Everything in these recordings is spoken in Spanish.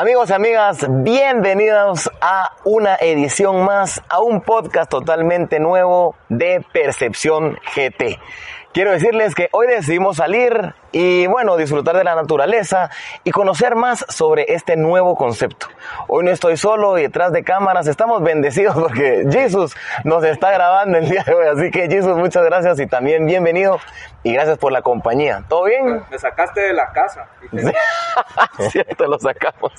Amigos y amigas, bienvenidos a una edición más, a un podcast totalmente nuevo de Percepción GT. Quiero decirles que hoy decidimos salir y bueno, disfrutar de la naturaleza y conocer más sobre este nuevo concepto. Hoy no estoy solo y detrás de cámaras estamos bendecidos porque Jesús nos está grabando el día de hoy. Así que Jesús, muchas gracias y también bienvenido y gracias por la compañía. ¿Todo bien? Me sacaste de la casa. Cierto, lo sacamos.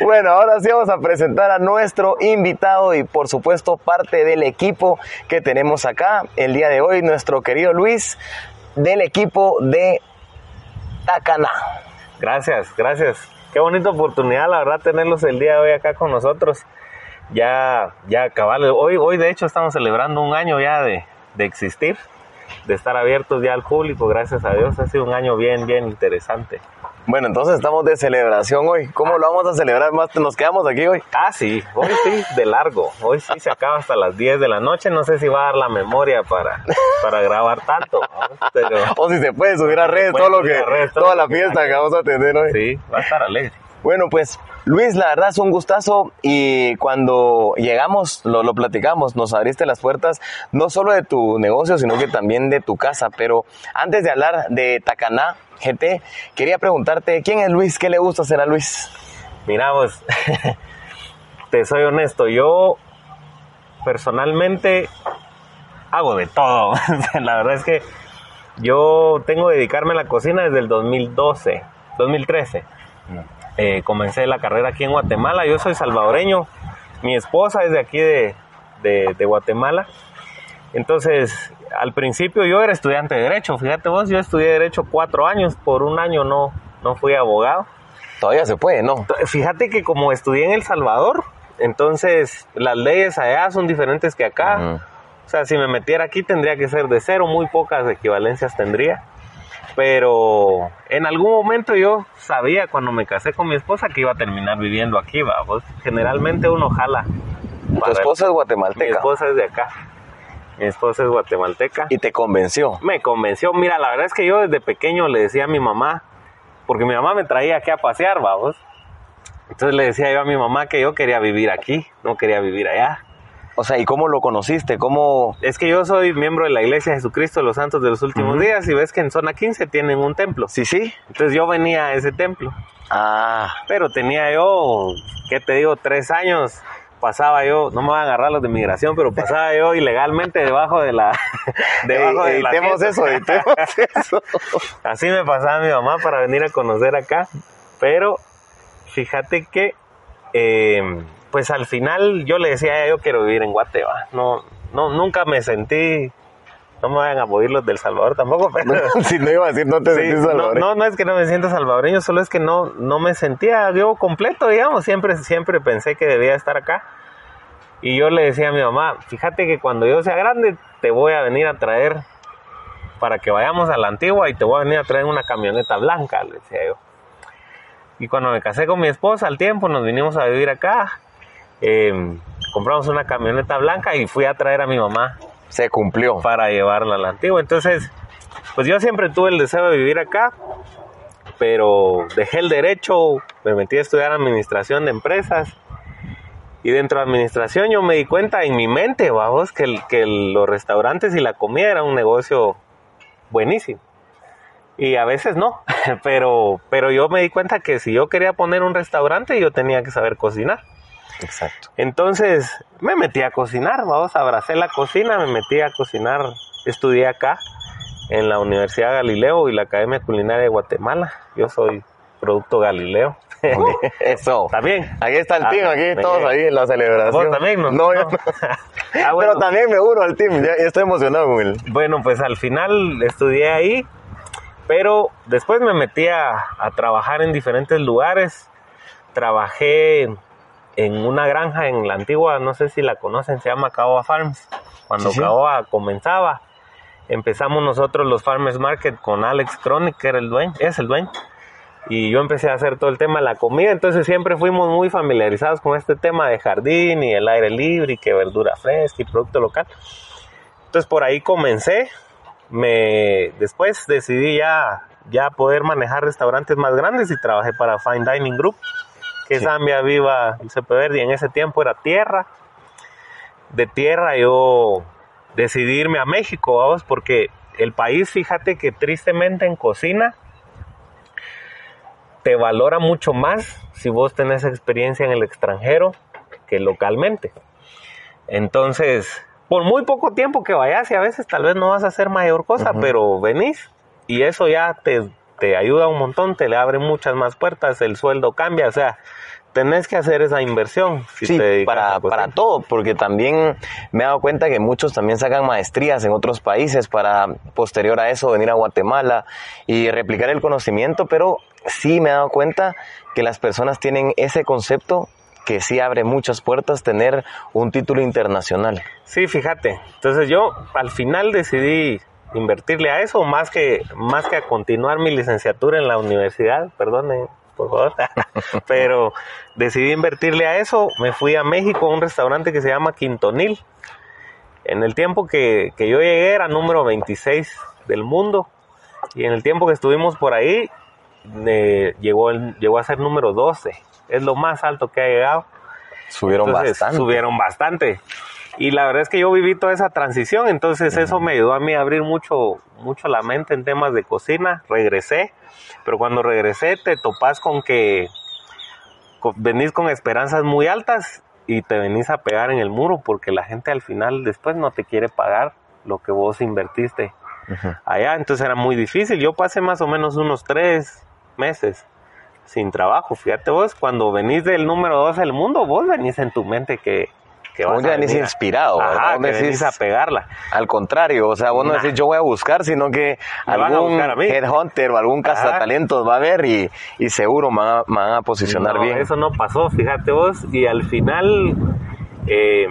Bueno, ahora sí vamos a presentar a nuestro invitado y por supuesto parte del equipo que tenemos acá el día de hoy, nuestro querido Luis del equipo de Tacaná. Gracias, gracias. Qué bonita oportunidad, la verdad, tenerlos el día de hoy acá con nosotros. Ya, ya, cabal, hoy, hoy de hecho estamos celebrando un año ya de, de existir, de estar abiertos ya al público, gracias a Dios. Ha sido un año bien, bien interesante. Bueno, entonces estamos de celebración hoy. ¿Cómo lo vamos a celebrar? Más nos quedamos aquí hoy. Ah, sí, hoy sí, de largo. Hoy sí se acaba hasta las 10 de la noche. No sé si va a dar la memoria para, para grabar tanto. Pero O si se puede subir a redes todo lo que, toda la fiesta que vamos a tener hoy. sí, va a estar alegre. Bueno, pues Luis, la verdad es un gustazo y cuando llegamos, lo, lo platicamos, nos abriste las puertas no solo de tu negocio, sino que también de tu casa. Pero antes de hablar de Tacaná GT, quería preguntarte, ¿quién es Luis? ¿Qué le gusta hacer a Luis? Mira, pues, te soy honesto, yo personalmente hago de todo. la verdad es que yo tengo que dedicarme a la cocina desde el 2012, 2013. Eh, comencé la carrera aquí en Guatemala, yo soy salvadoreño, mi esposa es de aquí de, de- de Guatemala. Entonces, al principio yo era estudiante de Derecho, fíjate vos, yo estudié Derecho cuatro años, por un año no, no fui abogado. Todavía se puede, ¿no? Fíjate que como estudié en El Salvador, entonces las leyes allá son diferentes que acá. O sea, si me metiera aquí tendría que ser de cero, muy pocas equivalencias tendría. Pero en algún momento yo sabía cuando me casé con mi esposa que iba a terminar viviendo aquí, va. Pues, generalmente uno jala. Tu esposa es Mi guatemalteca esposa es de acá. Mi esposa es guatemalteca. y te convenció. Me convenció. Mira, la verdad es que yo desde pequeño le decía a mi mamá, porque mi mamá me traía aquí a pasear, vamos. Entonces le decía yo a mi mamá que yo quería vivir aquí, no quería vivir allá. O sea, ¿y cómo lo conociste? ¿Cómo? Es que yo soy miembro de la Iglesia de Jesucristo de los Santos de los Últimos. Días y ves que en zona 15 tienen un templo. Sí, sí. Entonces yo venía a ese templo, Ah, pero tenía yo, ¿qué te digo? Tres años. Pasaba yo, no me van a agarrar los de migración, pero pasaba yo ilegalmente debajo de la... debajo de la editemos fiesta. eso, eso. Así me pasaba mi mamá para venir a conocer acá. Pero fíjate que, eh, pues al final yo le decía, yo quiero vivir en Guatemala. No, no, nunca me sentí, no me vayan a oír los del Salvador tampoco, pero... si no iba a decir, no te Sí, sentís no, salvadoreño. no, no es que no me sienta salvadoreño, solo es que no, no me sentía yo completo, digamos. Siempre, siempre pensé que debía estar acá. Y yo le decía a mi mamá, fíjate que cuando yo sea grande te voy a venir a traer para que vayamos a la antigua y te voy a venir a traer una camioneta blanca, le decía yo. Y cuando me casé con mi esposa al tiempo nos vinimos a vivir acá. Eh, compramos una camioneta blanca y fui a traer a mi mamá Se cumplió. para llevarla a la antigua. Entonces, pues yo siempre tuve el deseo de vivir acá, pero dejé el derecho, me metí a estudiar administración de empresas. Y dentro de administración yo me di cuenta en mi mente, vamos, que, el- que el- los restaurantes y la comida era un negocio buenísimo. Y a veces no, pero, pero yo me di cuenta que si yo quería poner un restaurante yo tenía que saber cocinar. Exacto. Entonces me metí a cocinar, vamos, abracé la cocina, me metí a cocinar, estudié acá en la Universidad Galileo y la Academia Culinaria de Guatemala. Yo soy producto Galileo. Eso. También. Aquí está el Ah, team, aquí me- todos ahí en la celebración. ¿Vos también, no? No, yo no. Ah, bueno. Pero también me uno al team, ya, ya estoy emocionado con él. Bueno, pues al final estudié ahí, pero después me metí a, a trabajar en diferentes lugares. Trabajé en una granja en la antigua, no sé si la conocen, se llama Caoba Farms. Cuando Sí, sí. Caoba comenzaba, empezamos nosotros los Farmers Market con Alex Cronic, que era el dueño, es el dueño. Y yo empecé a hacer todo el tema de la comida, entonces siempre fuimos muy familiarizados con este tema de jardín y el aire libre y que verdura fresca y producto local. Entonces por ahí comencé. Me después decidí ya ya poder manejar restaurantes más grandes y trabajé para Fine Dining Group, que Sí. Zambia Viva el CP Verde, y en ese tiempo era tierra. De tierra yo decidí irme a México, vamos, porque el país, fíjate que tristemente en cocina te valora mucho más si vos tenés experiencia en el extranjero que localmente. Entonces, por muy poco tiempo que vayas y a veces tal vez no vas a hacer mayor cosa, pero venís y eso ya te, te ayuda un montón, te le abre muchas más puertas, el sueldo cambia, o sea, tenés que hacer esa inversión. Si Sí, te dedicas a para, para todo, porque también me he dado cuenta que muchos también sacan maestrías en otros países para posterior a eso venir a Guatemala y replicar el conocimiento, pero sí me he dado cuenta que las personas tienen ese concepto que sí abre muchas puertas tener un título internacional. Sí, fíjate. Entonces yo al final decidí invertirle a eso más que más que a continuar mi licenciatura en la universidad, perdone, por favor. Pero decidí invertirle a eso, me fui a México a un restaurante que se llama Quintonil. En el tiempo que, que yo llegué era número 26 del mundo y en el tiempo que estuvimos por ahí eh, llegó, el- llegó a ser número 12. Es lo más alto que ha llegado. Subieron Entonces, bastante. Subieron bastante. Y la verdad es que yo viví toda esa transición, entonces eso me ayudó a mí a abrir mucho, mucho la mente en temas de cocina. Regresé, pero cuando regresé te topas con que venís con esperanzas muy altas y te venís a pegar en el muro porque la gente al final después no te quiere pagar lo que vos invertiste allá, entonces era muy difícil. Yo pasé más o menos unos tres meses sin trabajo. Fíjate vos, cuando venís del número dos del mundo, vos venís en tu mente que, que Vos vas ya a venir inspirado, Ajá. Vos que decís- a pegarla. Al contrario, o sea, vos no decís yo voy a buscar, sino que Me van a algún a headhunter o algún Ajá. cazatalentos va a ver y, y seguro me van a, me van a posicionar No, bien. Eso no pasó, fíjate vos. Y al final, eh,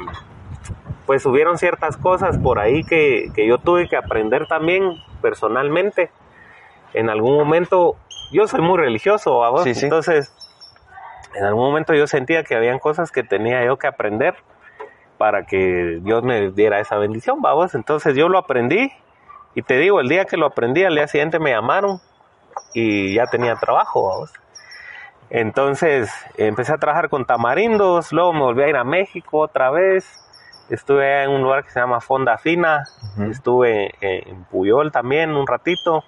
pues hubieron ciertas cosas por ahí que, que yo tuve que aprender también personalmente. En algún momento, yo soy muy religioso, ¿a vos? Sí, sí. Entonces, en algún momento yo sentía que habían cosas que tenía yo que aprender para que Dios me diera esa bendición, vamos. Entonces yo lo aprendí y te digo, el día que lo aprendí, al día siguiente me llamaron y ya tenía trabajo, vamos. Entonces empecé a trabajar con tamarindos, luego me volví a ir a México otra vez. Estuve en un lugar que se llama Fonda Fina, estuve en Puyol también un ratito.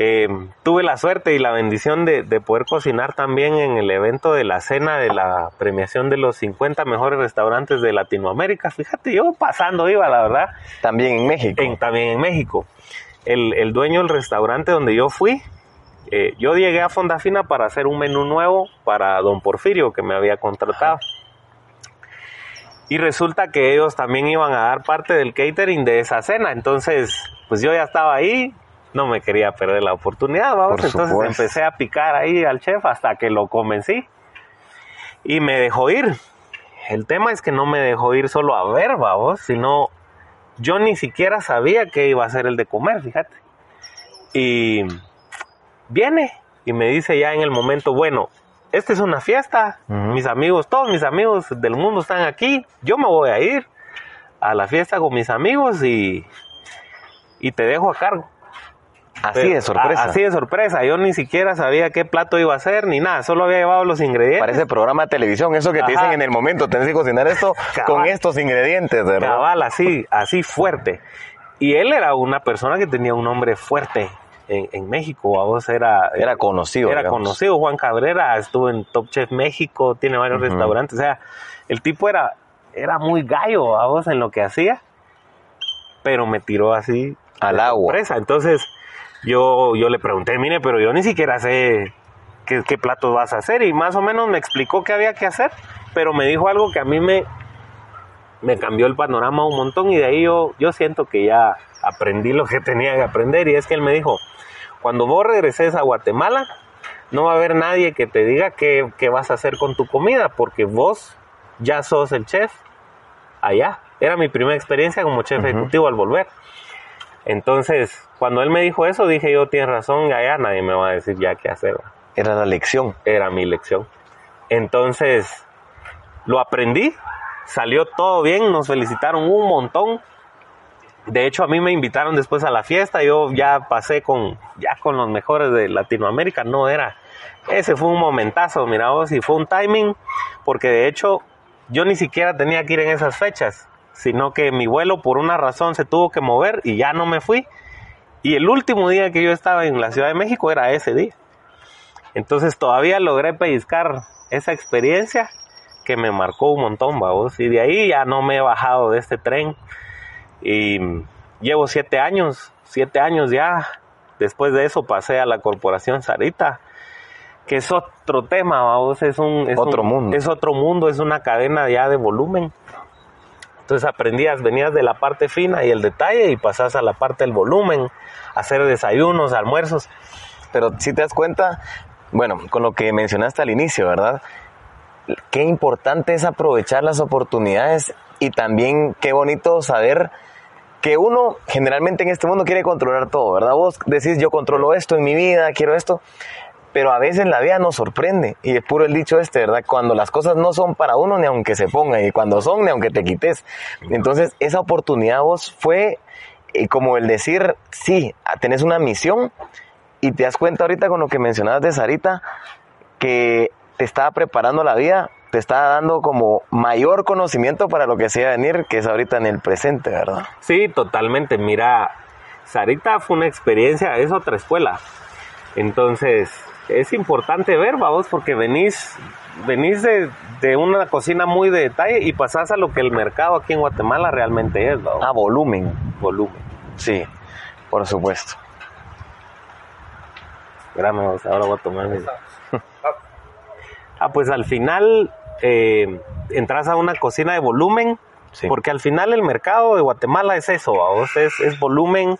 Eh, tuve la suerte y la bendición de, de poder cocinar también en el evento de la cena de la premiación de los 50 mejores restaurantes de Latinoamérica. Fíjate, yo pasando iba, la verdad También en México. en- también en México. El, el dueño del restaurante donde yo fui, eh, yo llegué a Fonda Fina para hacer un menú nuevo para don Porfirio que me había contratado. Y resulta que ellos también iban a dar parte del catering de esa cena. Entonces, pues yo ya estaba ahí, no me quería perder la oportunidad, vamos. Entonces empecé a picar ahí al chef hasta que lo convencí. Y me dejó ir. El tema es que no me dejó ir solo a ver, vamos, sino yo ni siquiera sabía que iba a ser el de comer, fíjate. Y viene y me dice ya en el momento, bueno, esta es una fiesta, mis amigos, todos mis amigos del mundo están aquí, yo me voy a ir a la fiesta con mis amigos y, y te dejo a cargo. Así Pero- de sorpresa. a- así de sorpresa, yo ni siquiera sabía qué plato iba a hacer ni nada, solo había llevado los ingredientes. Parece programa de televisión, eso que te dicen en el momento, tenés que cocinar esto Cabal. con estos ingredientes, ¿verdad? Cabal, así, así fuerte. Y él era una persona que tenía un nombre fuerte en, en México. A vos era, Era conocido. era digamos. conocido. Juan Cabrera estuvo en Top Chef México, tiene varios restaurantes. O sea, el tipo era, era muy gallo a vos en lo que hacía. Pero me tiró así Al agua. Presa. Entonces yo, yo le pregunté, mire, pero yo ni siquiera sé qué, qué platos vas a hacer y más o menos me explicó qué había que hacer, pero me dijo algo que a mí me, me cambió el panorama un montón y de ahí yo, yo siento que ya aprendí lo que tenía que aprender y es que él me dijo, cuando vos regreses a Guatemala, no va a haber nadie que te diga qué, qué vas a hacer con tu comida, porque vos ya sos el chef allá. Era mi primera experiencia como chef ejecutivo al volver. Entonces, cuando él me dijo eso, dije yo, tienes razón, allá nadie me va a decir ya qué hacer. Era la lección. Era mi lección. Entonces, lo aprendí, salió todo bien, nos felicitaron un montón. De hecho, a mí me invitaron después a la fiesta, yo ya pasé con, ya con los mejores de Latinoamérica, no era, ese fue un momentazo, mira vos, y fue un timing, porque de hecho yo ni siquiera tenía que ir en esas fechas, sino que mi vuelo por una razón se tuvo que mover y ya no me fui. Y el último día que yo estaba en la Ciudad de México era ese día. Entonces todavía logré pellizcar esa experiencia que me marcó un montón, vamos. Y de ahí ya no me he bajado de este tren. Y llevo siete años, siete años ya. Después de eso pasé a la corporación Sarita, que es otro tema, vamos. Es un es Otro un- mundo. Es otro mundo, es una cadena ya de volumen. Entonces aprendías, venías de la parte fina y el detalle y pasas a la parte del volumen, hacer desayunos, almuerzos. Pero si te das cuenta, bueno, con lo que mencionaste al inicio, ¿verdad? Qué importante es aprovechar las oportunidades y también qué bonito saber que uno generalmente en este mundo quiere controlar todo, ¿verdad? Vos decís, yo controlo esto en mi vida, quiero esto, pero a veces la vida nos sorprende y es puro el dicho este, ¿verdad? Cuando las cosas no son para uno ni aunque se pongan y cuando son ni aunque te quites. Entonces esa oportunidad vos fue eh, como el decir, sí, tenés una misión y te das cuenta ahorita con lo que mencionabas de Sarita, que te estaba preparando la vida, te estaba dando como mayor conocimiento para lo que se iba a venir, que es ahorita en el presente, ¿verdad? Sí, totalmente. Mira, Sarita fue una experiencia, es otra escuela. Entonces, es importante ver, vamos, porque venís, venís de, de una cocina muy de detalle y pasás a lo que el mercado aquí en Guatemala realmente es, ¿no? A volumen, volumen. sí, por supuesto. Espérame, vamos, ahora voy a tomar mi... Ah, pues al final eh, entras a una cocina de volumen, Sí. porque al final el mercado de Guatemala es eso, vamos, es, es volumen,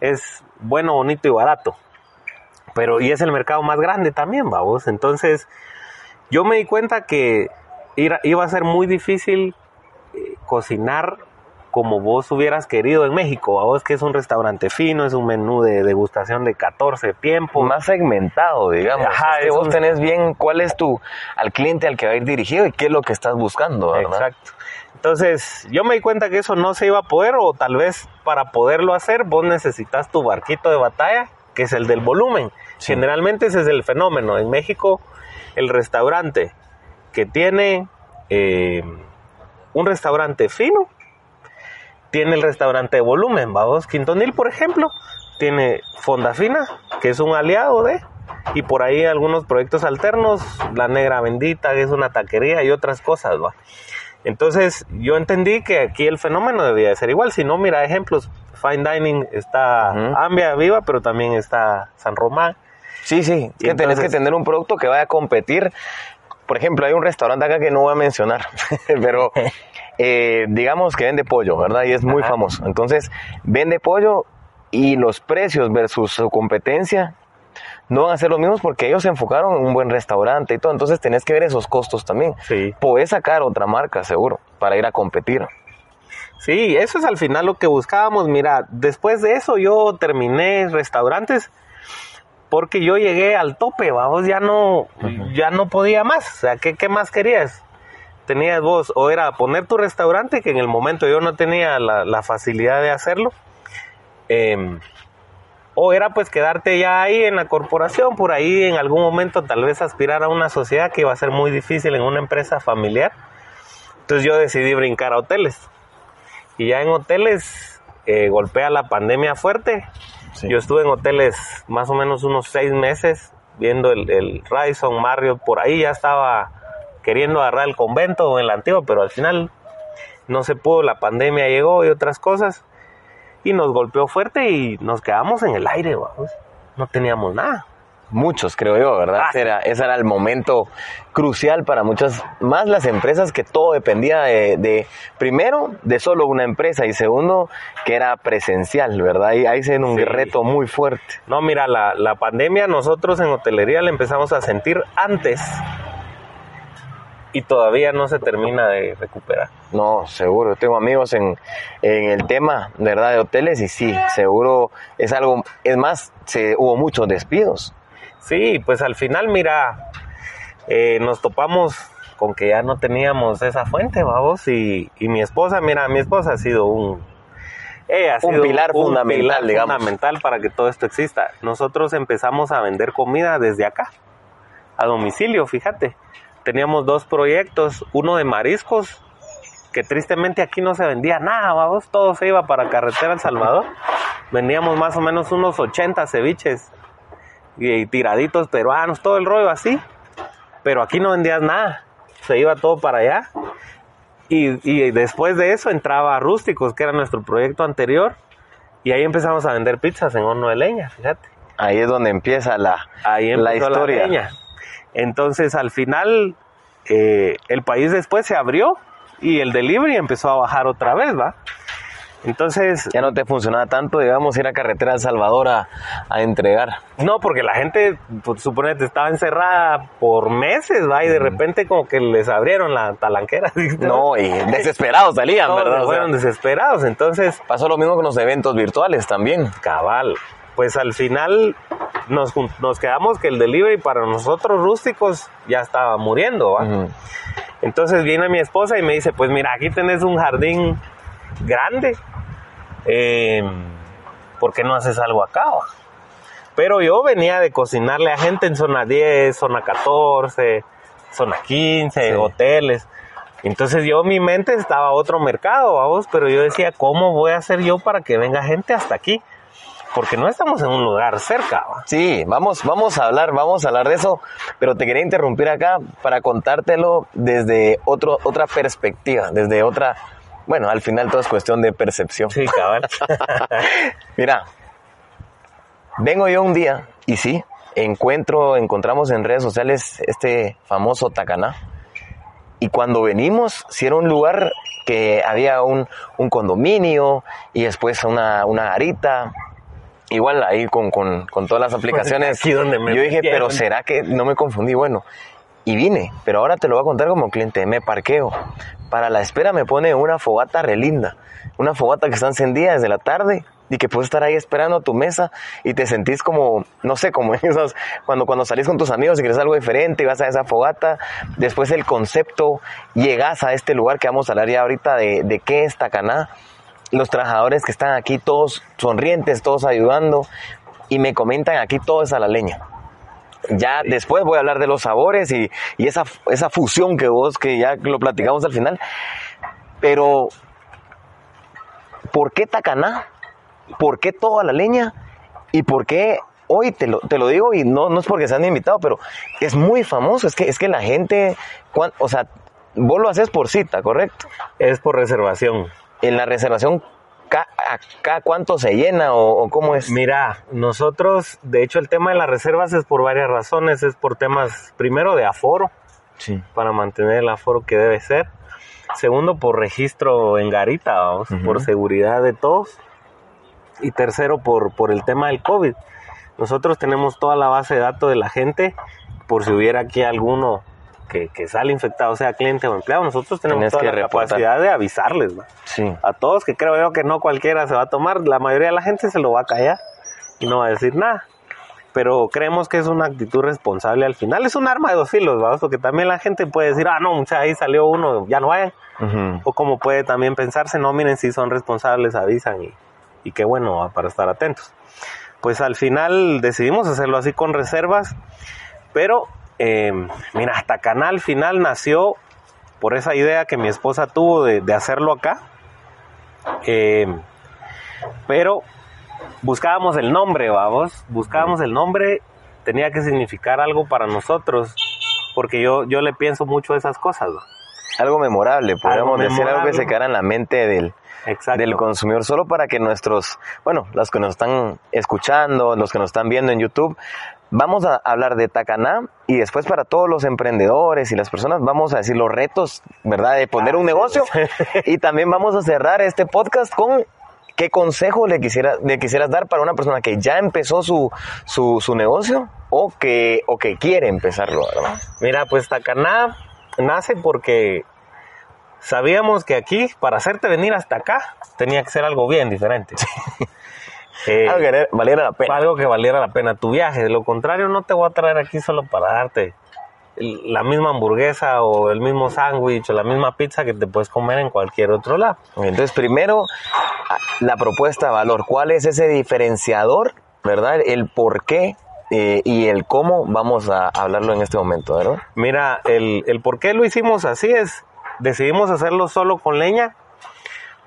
es bueno, bonito y barato. Pero, y es el mercado más grande también, vamos. Entonces, yo me di cuenta que ir- iba a ser muy difícil eh, cocinar como vos hubieras querido en México, vos que es un restaurante fino, es un menú de degustación de 14 tiempos. Más segmentado, digamos. Ajá, Es que vos un- tenés bien cuál es tu, al cliente al que va a ir dirigido y qué es lo que estás buscando, ¿verdad? Exacto. Entonces, yo me di cuenta que eso no se iba a poder, o tal vez para poderlo hacer, vos necesitas tu barquito de batalla, que es el del volumen. Sí. Generalmente ese es el fenómeno. En México, el restaurante que tiene eh, un restaurante fino, tiene el restaurante de volumen. Vamos, Quintonil, por ejemplo, tiene Fonda Fina, que es un aliado de, y por ahí algunos proyectos alternos, La Negra Bendita, que es una taquería y otras cosas, ¿va? Entonces yo entendí que aquí el fenómeno debía de ser igual. Si no, mira ejemplos. Fine Dining está. Ambia Viva, pero también está San Román. Sí, sí, es que tenés que tener un producto que vaya a competir. Por ejemplo, hay un restaurante acá que no voy a mencionar, pero eh, digamos que vende pollo, ¿verdad? Y es muy Ajá. famoso. Entonces, vende pollo y los precios versus su competencia no van a ser los mismos porque ellos se enfocaron en un buen restaurante y todo. Entonces, tenés que ver esos costos también. Sí. Podés sacar otra marca, seguro, para ir a competir. Sí, eso es al final lo que buscábamos. Mira, después de eso yo terminé restaurantes porque yo llegué al tope, vamos, ya no, ya no podía más. O sea, ¿qué, qué más querías? Tenías vos, o era poner tu restaurante, que en el momento yo no tenía la, la facilidad de hacerlo, em, o era pues quedarte ya ahí en la corporación, por ahí en algún momento tal vez aspirar a una sociedad que iba a ser muy difícil en una empresa familiar. Entonces yo decidí brincar a hoteles. Y ya en hoteles eh, golpea la pandemia fuerte. Sí. Yo estuve en hoteles más o menos unos seis meses viendo el, el Radisson, Marriott, por ahí ya estaba queriendo agarrar el convento o el antiguo, pero al final no se pudo, la pandemia llegó y otras cosas. Y nos golpeó fuerte y nos quedamos en el aire, vamos. No teníamos nada. Muchos, creo yo, ¿verdad? Ah, Ese, era, ese era el momento crucial para muchas, más las empresas que todo dependía de, de, primero, de solo una empresa y segundo, que era presencial, ¿verdad? Ahí, ahí se un Sí. reto muy fuerte. No, mira, la, la pandemia nosotros en hotelería la empezamos a sentir antes y todavía no se termina de recuperar. No, seguro. Tengo amigos en, en el tema, ¿verdad? De hoteles y sí, seguro es algo, es más, se, hubo muchos despidos. Sí, pues al final, mira, eh, nos topamos con que ya no teníamos esa fuente, vamos, y, y mi esposa, mira, mi esposa ha sido un... ella ha Un sido pilar fundamental, pilar digamos. fundamental para que todo esto exista. Nosotros empezamos a vender comida desde acá, a domicilio, fíjate. Teníamos dos proyectos, uno de mariscos, que tristemente aquí no se vendía nada, vamos, todo se iba para carretera El Salvador. Vendíamos más o menos unos 80 ceviches y tiraditos peruanos, todo el rollo así. Pero aquí no vendías nada, se iba todo para allá. Y, y después de eso entraba Rústicos, que era nuestro proyecto anterior, y ahí empezamos a vender pizzas en horno de leña, fíjate. Ahí es donde empieza la, Ahí la historia. leña. Entonces al final eh, el país después se abrió y el delivery empezó a bajar otra vez, ¿va? Entonces, ya no te funcionaba tanto, digamos, ir a carretera El Salvador a, a entregar. No, porque la gente, pues, suponete, estaba encerrada por meses, ¿va? Y de repente como que les abrieron la talanquera. ¿viste? No, y desesperados salían, Todos ¿verdad? O sea, fueron desesperados. Entonces, pasó lo mismo con los eventos virtuales también. cabal. Pues al final nos, nos quedamos que el delivery para nosotros rústicos ya estaba muriendo. Entonces viene mi esposa y me dice, pues mira, aquí tenés un jardín grande. Eh, ¿Por qué no haces algo acá? va?" Pero yo venía de cocinarle a gente en zona 10, zona 14, zona 15, Sí. hoteles. Entonces yo mi mente estaba a otro mercado, vamos, pero yo decía, ¿cómo voy a hacer yo para que venga gente hasta aquí? Porque no estamos en un lugar cerca, ¿va? Sí, vamos, vamos a hablar, vamos a hablar de eso, pero te quería interrumpir acá para contártelo desde otro, otra perspectiva, desde otra, bueno, al final todo es cuestión de percepción. Sí, cabal. Mira, vengo yo un día y sí, encuentro, encontramos en redes sociales este famoso Tacaná. Y cuando venimos, si era un lugar que había un, un condominio y después una, una garita. Igual ahí con, con, con todas las aplicaciones. aquí donde me yo dije, metieron. pero ¿será que no me confundí? Bueno, y vine, pero ahora te lo voy a contar como cliente. Me parqueo. Para la espera me pone una fogata re linda. Una fogata que está encendida desde la tarde y que puedes estar ahí esperando a tu mesa y te sentís como, no sé, como esos, cuando, cuando salís con tus amigos y quieres algo diferente y vas a esa fogata. Después el concepto, llegas a este lugar que vamos a hablar ya ahorita de, de qué es Tacaná. Los trabajadores que están aquí todos sonrientes, todos ayudando y me comentan aquí todo es a la leña. Ya después voy a hablar de los sabores y, y esa, esa fusión que vos, que ya lo platicamos al final. Pero, ¿por qué Tacaná? ¿Por qué toda la leña? ¿Y por qué hoy te lo, te lo digo y no, no es porque seas mi invitado, pero es muy famoso? Es que, es que la gente, o sea, vos lo haces por cita, ¿correcto? es por reservación. En la reservación, ¿acá cuánto se llena o, o cómo es? Mira, nosotros, de hecho, el tema de las reservas es por varias razones. Es por temas, primero, de aforo, Sí. para mantener el aforo que debe ser. Segundo, por registro en garita, vamos, por seguridad de todos. Y tercero, por, por el tema del COVID. Nosotros tenemos toda la base de datos de la gente, por si hubiera aquí alguno que, que sale infectado, sea cliente o empleado. Nosotros tenemos Tenés toda que la reportar. capacidad de avisarles, ¿va? Sí. a todos, que creo yo que no cualquiera se va a tomar, la mayoría de la gente se lo va a callar y no va a decir nada. Pero creemos que es una actitud responsable al final. Es un arma de dos filos, ¿vamos? Porque también la gente puede decir, ah, no, mucha, ahí salió uno, ya no vayan. O como puede también pensarse, no, miren, si son responsables, avisan y, y qué bueno, ¿va? para estar atentos. Pues al final decidimos hacerlo así con reservas, pero eh, mira, hasta Canal final nació por esa idea que mi esposa tuvo de, de hacerlo acá. Eh, pero buscábamos el nombre, vamos, buscábamos el nombre, tenía que significar algo para nosotros, porque yo, yo le pienso mucho a esas cosas. ¿va? algo memorable, podríamos Algo decir algo que se quedara en la mente del, Exacto. del consumidor, solo para que nuestros, bueno, los que nos están escuchando, los que nos están viendo en YouTube, vamos a hablar de Tacaná y después para todos los emprendedores y las personas vamos a decir los retos, ¿verdad? De poner un negocio y también vamos a cerrar este podcast con qué consejo le, quisiera, le quisieras dar para una persona que ya empezó su, su, su negocio o que, o que quiere empezarlo, ¿verdad? Mira, pues Tacaná nace porque sabíamos que aquí, para hacerte venir hasta acá, tenía que ser algo bien diferente. Eh, Algo que valiera la pena. algo que valiera la pena tu viaje. De lo contrario, no te voy a traer aquí solo para darte la misma hamburguesa o el mismo sándwich o la misma pizza que te puedes comer en cualquier otro lado. Entonces, primero, a- la propuesta de valor. ¿Cuál es ese diferenciador, verdad? El por qué eh, y el cómo vamos a hablarlo en este momento, ¿verdad? Mira, el, el por qué lo hicimos así es, decidimos hacerlo solo con leña,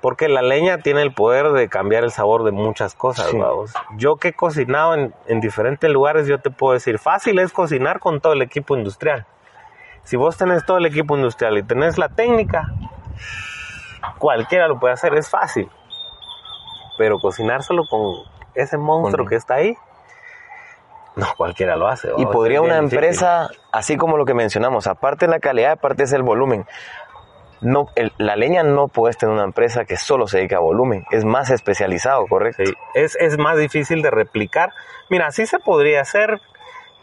porque la leña tiene el poder de cambiar el sabor de muchas cosas. Sí. vamos. Yo que he cocinado en, en diferentes lugares, yo te puedo decir, fácil es cocinar con todo el equipo industrial. Si vos tenés todo el equipo industrial y tenés la técnica, cualquiera lo puede hacer, es fácil. Pero cocinar solo con ese monstruo Con- que está ahí, no cualquiera lo hace. Y vamos, podría una difícil. empresa, así como lo que mencionamos, aparte de la calidad, aparte es el volumen. No, el- la leña no puedes tener una empresa que solo se dedica a volumen, es más especializado, ¿correcto? Sí, es, es más difícil de replicar. Mira, sí se podría hacer,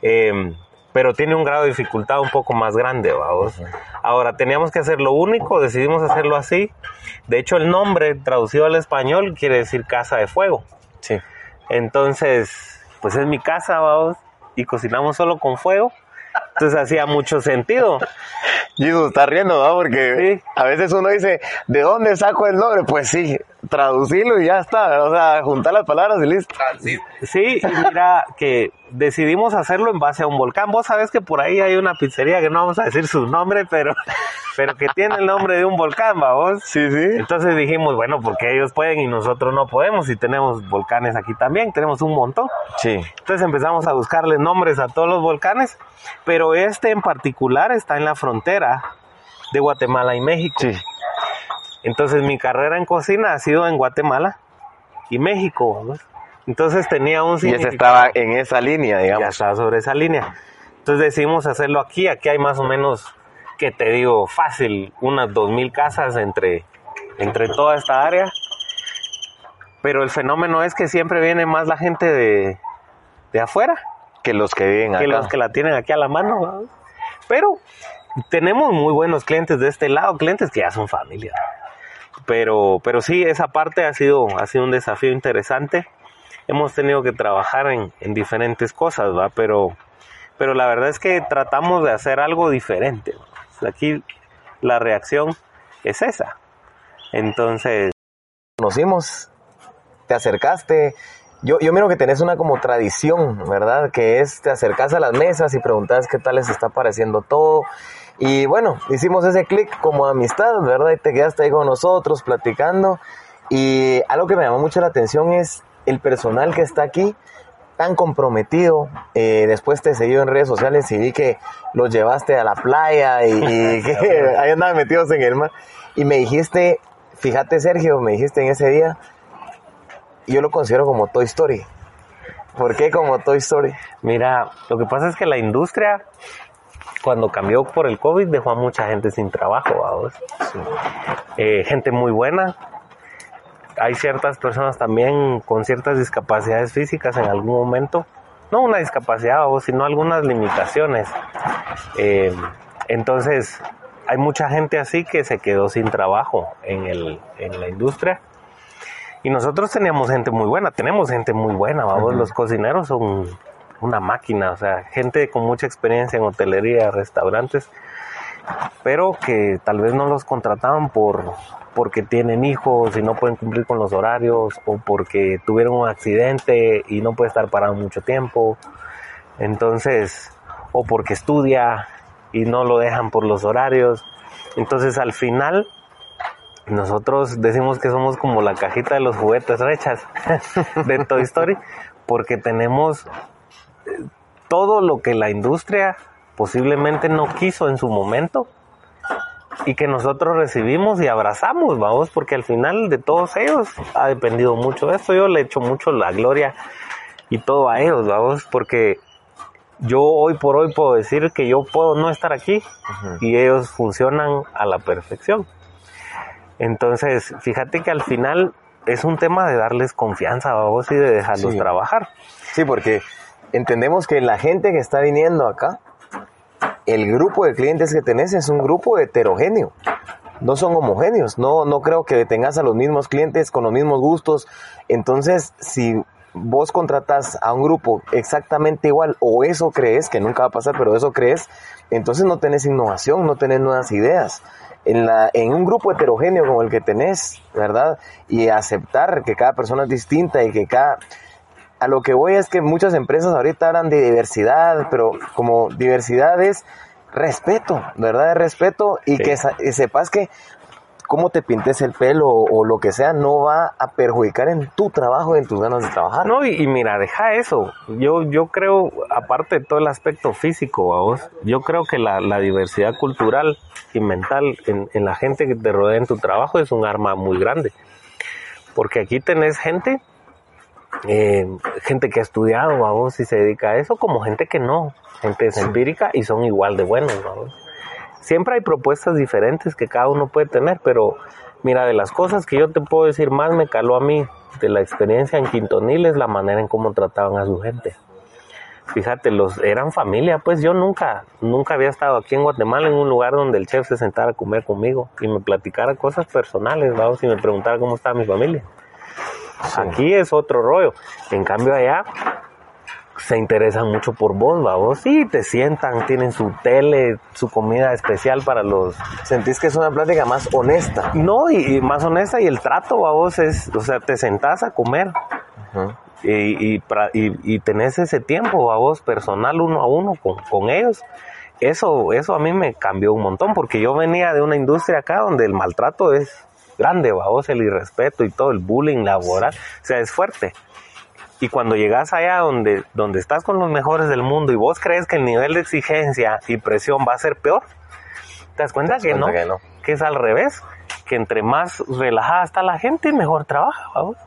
eh, pero tiene un grado de dificultad un poco más grande, vamos. Ahora, teníamos que hacer lo único, decidimos hacerlo así. De hecho, el nombre traducido al español quiere decir casa de fuego. Sí. Entonces, pues es mi casa, vamos, y cocinamos solo con fuego. Entonces hacía mucho sentido. Jesus está riendo, ¿no? Porque Sí. a veces uno dice, ¿de dónde saco el nombre? Pues sí, traducirlo y ya está. O sea, juntar las palabras y listo. Sí, y mira que decidimos hacerlo en base a un volcán. Vos sabés que por ahí hay una pizzería que no vamos a decir su nombre, pero, pero que tiene el nombre de un volcán, vamos. Sí, sí. Entonces dijimos, bueno, porque ellos pueden y nosotros no podemos y tenemos volcanes aquí también, tenemos un montón. Sí. Entonces empezamos a buscarle nombres a todos los volcanes, pero este en particular está en la frontera de Guatemala y México. Sí. Entonces mi carrera en cocina ha sido en Guatemala y México. Entonces tenía un Y ese significado. estaba en esa línea, Ya digamos. estaba sobre esa línea. Entonces decidimos hacerlo aquí. Aquí hay más o menos, que te digo, fácil, unas dos mil casas entre, entre toda esta área. Pero el fenómeno es que siempre viene más la gente de, de afuera Que los que viven acá. que los que la tienen aquí a la mano. Pero tenemos muy buenos clientes de este lado, clientes que ya son familia. Pero, pero sí, esa parte ha sido, ha sido un desafío interesante. Hemos tenido que trabajar en, en diferentes cosas, ¿va? Pero, pero la verdad es que tratamos de hacer algo diferente. Aquí la reacción es esa. Entonces, conocimos, te acercaste. Yo, yo miro que tenés una como tradición, ¿verdad? Que es te acercas a las mesas y preguntas qué tal les está pareciendo todo. Y bueno, hicimos ese clic como amistad, ¿verdad? Y te quedaste ahí con nosotros platicando. Y algo que me llamó mucho la atención es el personal que está aquí, tan comprometido. Eh, después te seguí en redes sociales y vi que los llevaste a la playa y, y que ahí andaban metidos en el mar. Y me dijiste, fíjate Sergio, me dijiste en ese día, yo lo considero como Toy Story. ¿Por qué como Toy Story? Mira, lo que pasa es que la industria, cuando cambió por el COVID, dejó a mucha gente sin trabajo, ¿vamos? Eh, gente muy buena. Hay ciertas personas también con ciertas discapacidades físicas en algún momento. No una discapacidad, ¿vamos? sino algunas limitaciones. Eh, entonces, hay mucha gente así que se quedó sin trabajo en, el, en la industria. Y nosotros teníamos gente muy buena, tenemos gente muy buena, vamos, los cocineros son una máquina, o sea, gente con mucha experiencia en hotelería, restaurantes, pero que tal vez no los contrataban por porque tienen hijos y no pueden cumplir con los horarios o porque tuvieron un accidente y no puede estar parado mucho tiempo. Entonces, o porque estudia y no lo dejan por los horarios. Entonces, al final nosotros decimos que somos como la cajita de los juguetes rechas de Toy Story porque tenemos eh, todo lo que la industria posiblemente no quiso en su momento y que nosotros recibimos y abrazamos, vamos, porque al final de todos ellos ha dependido mucho de esto. Yo le echo mucho la gloria y todo a ellos, vamos, porque yo hoy por hoy puedo decir que yo puedo no estar aquí y ellos funcionan a la perfección. Entonces, fíjate que al final es un tema de darles confianza a vos y de dejarlos Sí. trabajar. Sí, porque entendemos que la gente que está viniendo acá, el grupo de clientes que tenés es un grupo heterogéneo. No son homogéneos. No, no creo que tengas a los mismos clientes con los mismos gustos. Entonces, si vos contratas a un grupo exactamente igual, o eso crees, que nunca va a pasar, pero eso crees, entonces no tenés innovación, no tenés nuevas ideas. En, la, en un grupo heterogéneo como el que tenés, ¿verdad? Y aceptar que cada persona es distinta y que cada, a lo que voy es que muchas empresas ahorita hablan de diversidad, pero como diversidad es respeto, ¿verdad? Es respeto y Sí. que sepas que cómo te pintes el pelo o, o lo que sea no va a perjudicar en tu trabajo, en tus ganas de trabajar. No, y, y mira, deja eso. Yo, yo creo, aparte de todo el aspecto físico, vos, yo creo que la, la diversidad cultural y mental en, en la gente que te rodea en tu trabajo es un arma muy grande. Porque aquí tenés gente, eh, gente que ha estudiado, vos, y se dedica a eso, como gente que no, gente es empírica y son igual de buenos, vamos. Siempre hay propuestas diferentes que cada uno puede tener, pero mira, de las cosas que yo te puedo decir más me caló a mí de la experiencia en Quintonil es la manera en cómo trataban a su gente. Fíjate, los eran familia, pues yo nunca, nunca había estado aquí en Guatemala en un lugar donde el chef se sentara a comer conmigo y me platicara cosas personales, vamos, y me preguntara cómo estaba mi familia. Aquí es otro rollo. En cambio allá se interesan mucho por vos, vos. Sí, te sientan, tienen su tele, su comida especial para los... Sentís que es una plática más honesta. No, y, y más honesta, y el trato, vos, es, o sea, te sentás a comer y, y, pra- y- y tenés ese tiempo, a vos, personal uno a uno con, con ellos. Eso, eso a mí me cambió un montón, porque yo venía de una industria acá donde el maltrato es grande, vos, el irrespeto y todo, el bullying laboral, o sea, es fuerte. Y cuando llegas allá donde, donde estás con los mejores del mundo y vos crees que el nivel de exigencia y presión va a ser peor, te das cuenta, que, cuenta no, que no. que es al revés, que entre más relajada está la gente, mejor trabaja, vamos.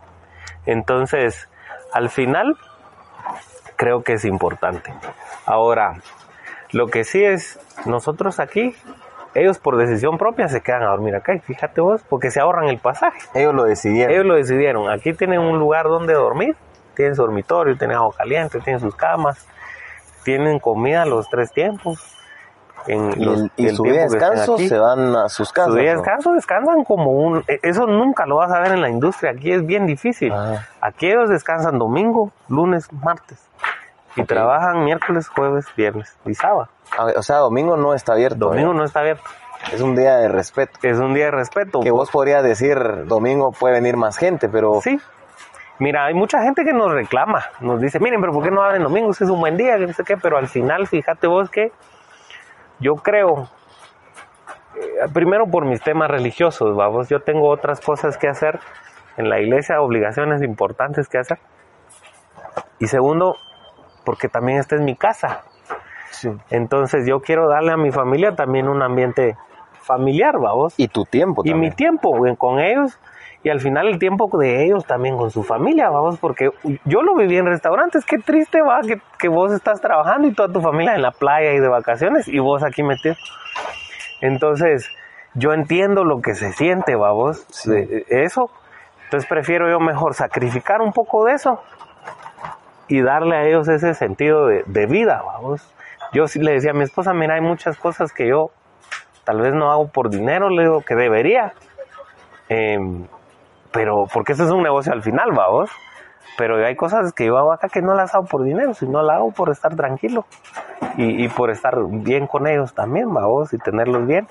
Entonces, al final, creo que es importante. Ahora, lo que sí es, nosotros aquí, ellos por decisión propia se quedan a dormir acá, y fíjate vos, porque se ahorran el pasaje. Ellos lo decidieron. Ellos lo decidieron. Aquí tienen un lugar donde dormir, tienen su dormitorio, tienen agua caliente, tienen sus camas, tienen comida los tres tiempos. En y los- y el su día de descanso aquí. se van a sus casas. Su día de ¿no? descanso descansan como un... e- Eso nunca lo vas a ver en la industria. Aquí es bien difícil. Ah. Aquí ellos descansan domingo, lunes, martes. Y trabajan miércoles, jueves, viernes y sábado. Ver, o sea, domingo no está abierto. Domingo ¿eh? no está abierto. Es un día de respeto. Es un día de respeto. Que vos podrías decir, domingo puede venir más gente, pero Sí. Mira, hay mucha gente que nos reclama, nos dice, miren, pero ¿por qué no abren domingos? Es un buen día, que no sé qué, pero al final, fíjate vos que yo creo, eh, primero por mis temas religiosos, vamos, yo tengo otras cosas que hacer en la iglesia, obligaciones importantes que hacer. Y segundo, porque también esta es mi casa. sí. Entonces yo quiero darle a mi familia también un ambiente familiar, vamos y tu tiempo y mi también. tiempo con ellos y al final el tiempo de ellos también con su familia, vamos, porque yo lo viví en restaurantes, qué triste va que, que vos estás trabajando y toda tu familia en la playa y de vacaciones y vos aquí metido. Entonces, yo entiendo lo que se siente, vamos, Sí. de- de eso. Entonces prefiero yo mejor sacrificar un poco de eso y darle a ellos ese sentido de, de vida, vamos. Yo sí le decía a mi esposa, mira, hay muchas cosas que yo tal vez no hago por dinero, le digo que debería. Em, pero porque eso es un negocio al final, vamos. Pero hay cosas que yo hago acá que no las hago por dinero, sino las hago por estar tranquilo y, y por estar bien con ellos también, vamos, y tenerlos bien.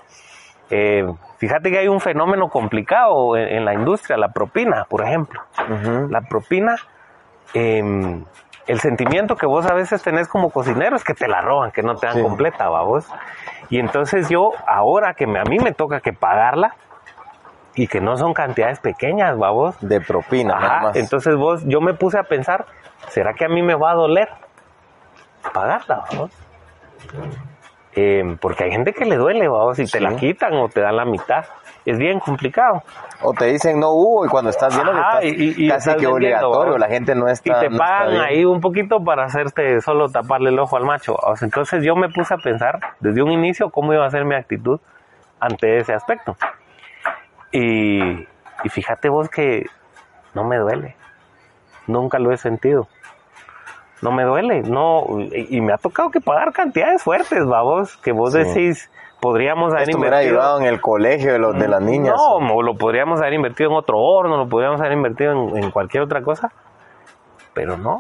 Eh, fíjate que hay un fenómeno complicado en, en la industria, la propina, por ejemplo. La propina, em, el sentimiento que vos a veces tenés como cocinero es que te la roban, que no te dan Sí. completa, va vos. Y entonces yo, ahora que me- a mí me toca que pagarla, y que no son cantidades pequeñas, va vos. De propina, nada más. entonces vos, yo me puse a pensar, ¿será que a mí me va a doler pagarla, vamos? Eh, porque hay gente que le duele, vamos, si te la quitan o te dan la mitad. Es bien complicado. O te dicen no hubo y cuando estás viendo que estás y- y casi estás que obligatorio, ¿va? la gente no Y está... te no está pagan ahí un poquito para hacerte solo taparle el ojo al macho. Entonces yo me puse a pensar desde un inicio cómo iba a ser mi actitud ante ese aspecto. Y, y fíjate vos que no me duele. Nunca lo he sentido. No me duele, no, y, y me ha tocado que pagar cantidades fuertes, vamos, que vos Sí. decís, podríamos haber Esto me hubiera invertido- ayudado en el colegio de, los, de las niñas. no, o lo podríamos haber invertido en otro horno, lo podríamos haber invertido en, en cualquier otra cosa. Pero no,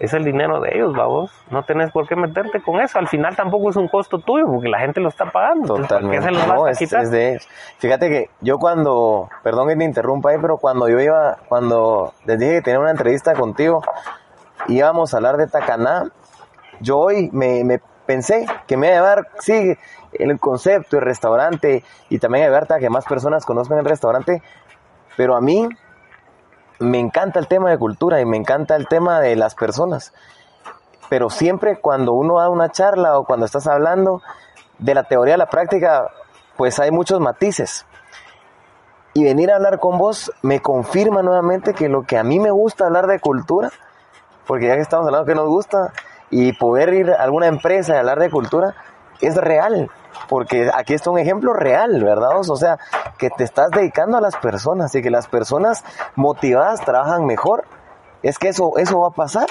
es el dinero de ellos, vamos. No tenés por qué meterte con eso. Al final tampoco es un costo tuyo, porque la gente lo está pagando. Entonces, ¿para qué Totalmente. se No, es, es de ellos. Fíjate que yo cuando, perdón que te interrumpa ahí, pero cuando yo iba, cuando les dije que tenía una entrevista contigo, íbamos a hablar de Tacaná, yo hoy me, me pensé que me iba a llevar, sí, el concepto, el restaurante, y también a llevarte a que más personas conozcan el restaurante, pero a mí me encanta el tema de cultura y me encanta el tema de las personas. Pero siempre cuando uno da una charla o cuando estás hablando de la teoría a la práctica, pues hay muchos matices. Y venir a hablar con vos me confirma nuevamente que lo que a mí me gusta hablar de cultura, porque ya que estamos hablando que nos gusta, y poder ir a alguna empresa y hablar de cultura, es real. Porque aquí está un ejemplo real, ¿verdad? O sea, que te estás dedicando a las personas y que las personas motivadas trabajan mejor. Es que eso, eso va a pasar.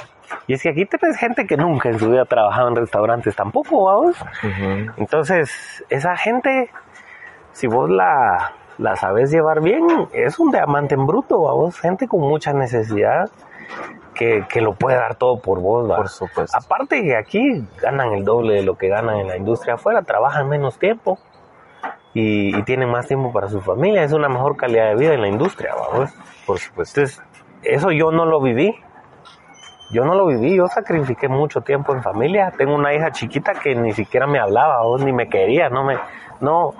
Y es que aquí tenés gente que nunca en su vida ha trabajado en restaurantes tampoco, vamos. Entonces, esa gente, si vos la, la sabes llevar bien, es un diamante en bruto, vamos. Gente con mucha necesidad que, que lo puede dar todo por vos, ¿va? Por supuesto. Aparte que aquí ganan el doble de lo que ganan en la industria afuera, trabajan menos tiempo y, y tienen más tiempo para su familia. Es una mejor calidad de vida en la industria, vamos. Por supuesto. Entonces, eso yo no lo viví. Yo no lo viví, yo sacrifiqué mucho tiempo en familia. Tengo una hija chiquita que ni siquiera me hablaba, ni me quería, no me, no,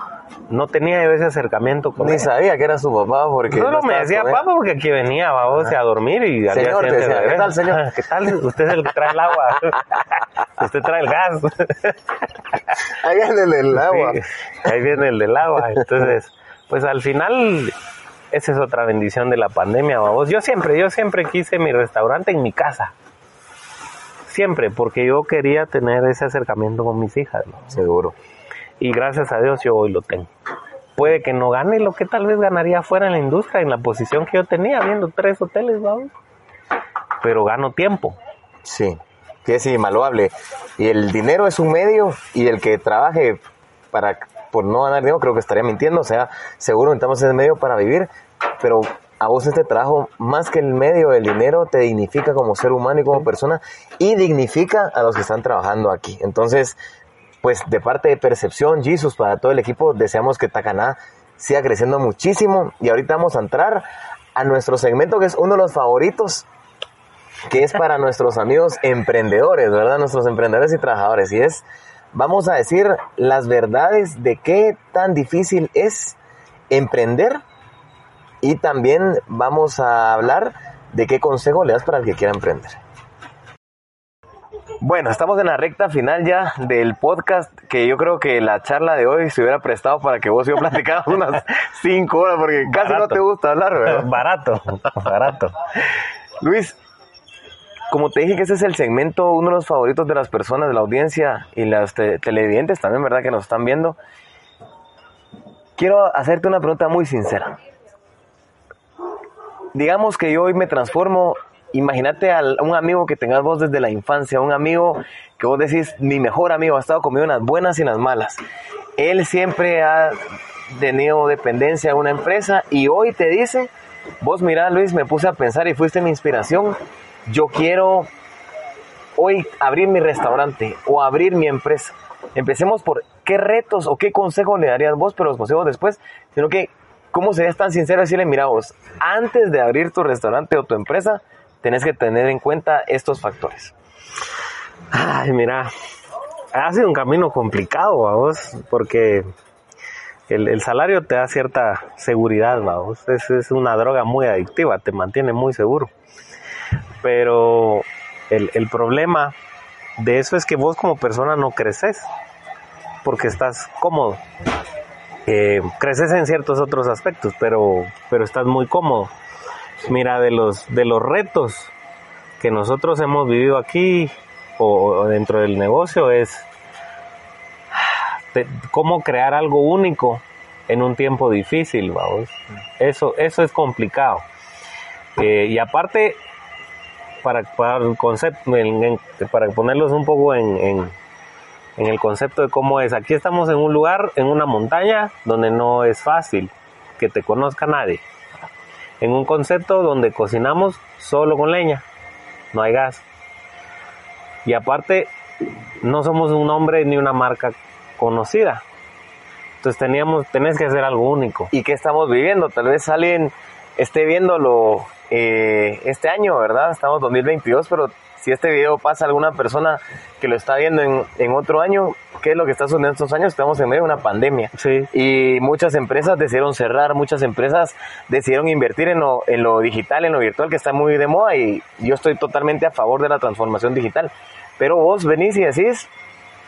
no tenía ese acercamiento con Ni sabía que era su papá porque... No, no, me decía papá porque aquí venía, vamos a dormir y al día Señor, decía, ¿qué tal, señor? ¿Qué tal? Usted es el que trae el agua. Usted trae el gas. Ahí viene el agua. Sí, ahí viene el del agua. Entonces, pues al final, esa es otra bendición de la pandemia, vamos. Yo siempre, yo siempre quise mi restaurante en mi casa. Siempre, porque yo quería tener ese acercamiento con mis hijas. ¿no? Seguro. Y gracias a Dios yo hoy lo tengo. Puede que no gane lo que tal vez ganaría fuera en la industria, en la posición que yo tenía, viendo tres hoteles, vamos. Pero gano tiempo. Sí, que es invaluable. Y el dinero es un medio y el que trabaje para por no ganar dinero creo que estaría mintiendo. O sea, seguro necesitamos ese medio para vivir, pero a vos este trabajo, más que el medio, el dinero, te dignifica como ser humano y como persona y dignifica a los que están trabajando aquí. Entonces, pues de parte de Percepción, Jesus, para todo el equipo, deseamos que Tacaná siga creciendo muchísimo. Y ahorita vamos a entrar a nuestro segmento que es uno de los favoritos que es para nuestros amigos emprendedores, ¿verdad? Nuestros emprendedores y trabajadores. Y es, vamos a decir las verdades de qué tan difícil es emprender y también vamos a hablar de qué consejo le das para el que quiera emprender. Bueno, estamos en la recta final ya del podcast, que yo creo que la charla de hoy se hubiera prestado para que vos y yo platicáramos unas cinco horas, porque casi no te gusta hablar, ¿verdad? Barato, barato. Luis, como te dije que ese es el segmento, uno de los favoritos de las personas, de la audiencia y las te- televidentes también, ¿verdad? Que nos están viendo. Quiero hacerte una pregunta muy sincera. Digamos que yo hoy me transformo, imagínate a un amigo que tengas vos desde la infancia, un amigo que vos decís, mi mejor amigo, ha estado conmigo en las buenas y en las malas. Él siempre ha tenido dependencia de una empresa y hoy te dice, vos mira Luis, me puse a pensar y fuiste mi inspiración, yo quiero hoy abrir mi restaurante o abrir mi empresa. Empecemos por qué retos o qué consejos le darías vos, pero los consejos después, sino que cómo serías tan sincero decirle, mira vos, antes de abrir tu restaurante o tu empresa, tenés que tener en cuenta estos factores. Ay, mira, ha sido un camino complicado, vamos, porque el, el salario te da cierta seguridad, vamos. Es, es una droga muy adictiva, te mantiene muy seguro. Pero el, el problema de eso es que vos como persona no creces. porque estás cómodo. Eh, creces en ciertos otros aspectos, pero, pero estás muy cómodo. Mira, de los, de los retos que nosotros hemos vivido aquí o, dentro del negocio es cómo crear algo único en un tiempo difícil, vamos. Eso, eso es complicado. Eh, y aparte, para, para, el concepto, para ponerlos un poco en, en, en, el concepto de cómo es, aquí estamos en un lugar, en una montaña, donde no es fácil que te conozca nadie. En un concepto donde cocinamos solo con leña, no hay gas. Y aparte, no somos un nombre ni una marca conocida. Entonces teníamos, tenés que hacer algo único. ¿Y qué estamos viviendo? Tal vez alguien esté viéndolo eh, este año, ¿verdad? Estamos 2022, pero si este video pasa a alguna persona que lo está viendo en, en, otro año, ¿qué es lo que está sucediendo estos años? Estamos en medio de una pandemia. Sí. Y muchas empresas decidieron cerrar, muchas empresas decidieron invertir en lo, en lo digital, en lo virtual, que está muy de moda y yo estoy totalmente a favor de la transformación digital. Pero vos venís y decís,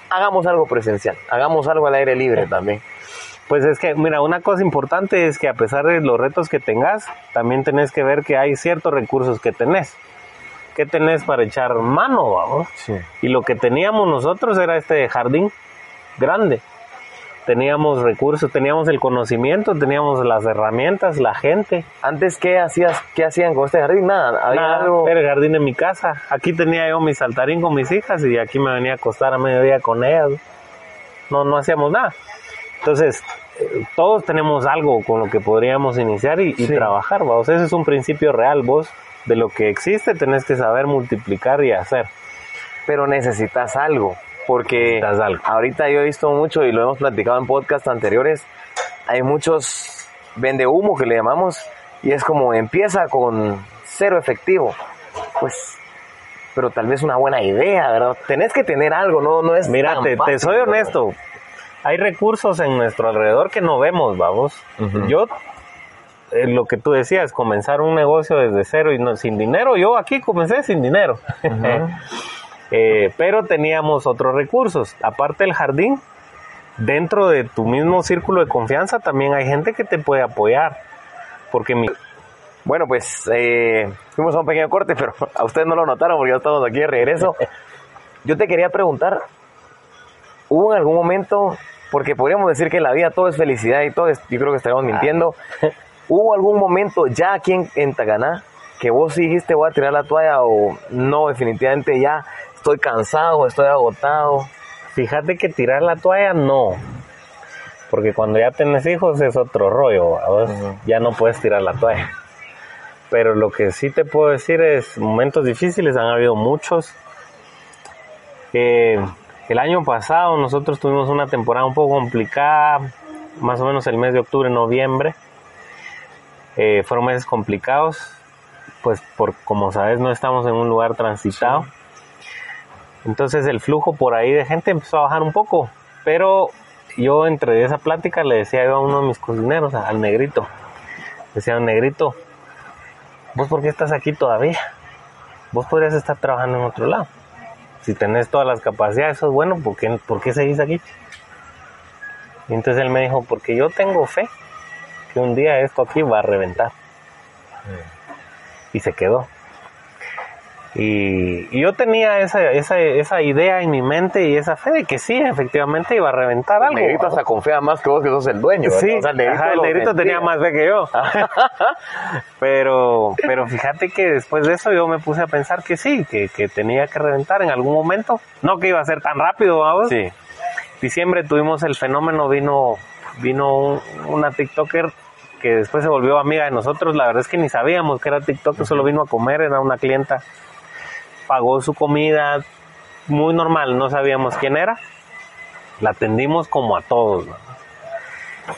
hagamos algo presencial, hagamos algo al aire libre también. Pues es que, mira, una cosa importante es que a pesar de los retos que tengas, también tenés que ver que hay ciertos recursos que tenés. ¿Qué tenés para echar mano, vamos? Sí. Y lo que teníamos nosotros era este jardín grande. Teníamos recursos, teníamos el conocimiento, teníamos las herramientas, la gente. Antes, ¿qué hacías? ¿Qué hacían con este jardín? Nada, había Nada, algo. era el jardín de mi casa. Aquí tenía yo mi saltarín con mis hijas y aquí me venía a acostar a mediodía con ellas. No, no hacíamos nada. Entonces, eh, todos tenemos algo con lo que podríamos iniciar y, y Sí. trabajar, vos. Ese es un principio real, vos. De lo que existe tenés que saber multiplicar y hacer. pero necesitas algo. Porque Necesitas algo. ahorita yo he visto mucho y lo hemos platicado en podcasts anteriores, hay muchos vende humo que le llamamos y es como empieza con cero efectivo. Pues, pero tal vez una buena idea, ¿verdad? Tenés que tener algo, no, no es Mira, tan te, soy honesto. Hay recursos en nuestro alrededor que no vemos, vamos. Yo, eh, lo que tú decías, comenzar un negocio desde cero y no, sin dinero, yo aquí comencé sin dinero. Eh, pero teníamos otros recursos. Aparte del jardín, dentro de tu mismo círculo de confianza también hay gente que te puede apoyar. Porque mi, Bueno, pues eh, fuimos a un pequeño corte, pero a ustedes no lo notaron porque ya estamos aquí de regreso. Yo te quería preguntar, ¿hubo en algún momento, porque podríamos decir que en la vida todo es felicidad y todo es, yo creo que estaríamos mintiendo, ¿hubo algún momento ya aquí en, en Taganá que vos dijiste voy a tirar la toalla o no, definitivamente ya estoy cansado, estoy agotado? Fíjate que tirar la toalla no. Porque cuando ya tienes hijos es otro rollo, ya no puedes tirar la toalla. Pero lo que sí te puedo decir es, momentos difíciles han habido muchos. Eh, el año pasado nosotros tuvimos una temporada un poco complicada, más o menos el mes de octubre, noviembre. Eh, fueron meses complicados, pues por como sabes no estamos en un lugar transitado. Entonces el flujo por ahí de gente empezó a bajar un poco, pero yo entre esa plática le decía yo a uno de mis cocineros, al negrito, decía, negrito, ¿vos por qué estás aquí todavía? Vos podrías estar trabajando en otro lado. Si tenés todas las capacidades, eso es bueno, ¿por qué, por qué seguís aquí? Y entonces él me dijo, porque yo tengo fe que un día esto aquí va a reventar. Y se quedó. Y, y yo tenía esa, esa, esa idea en mi mente y esa fe de que sí, efectivamente iba a reventar El algo. negrito hasta confía más que vos que sos el dueño. ¿verdad? Sí, O sea, el negrito, ajá, el tenía más fe que yo. pero, pero fíjate que después de eso yo me puse a pensar que sí, que, que tenía que reventar en algún momento. No que iba a ser tan rápido, vamos. Sí. Diciembre tuvimos el fenómeno, vino, vino un- una TikToker que después se volvió amiga de nosotros. La verdad es que ni sabíamos que era TikToker, solo vino a comer, era una clienta. Pagó su comida, muy normal, no sabíamos quién era. La atendimos como a todos. ¿no?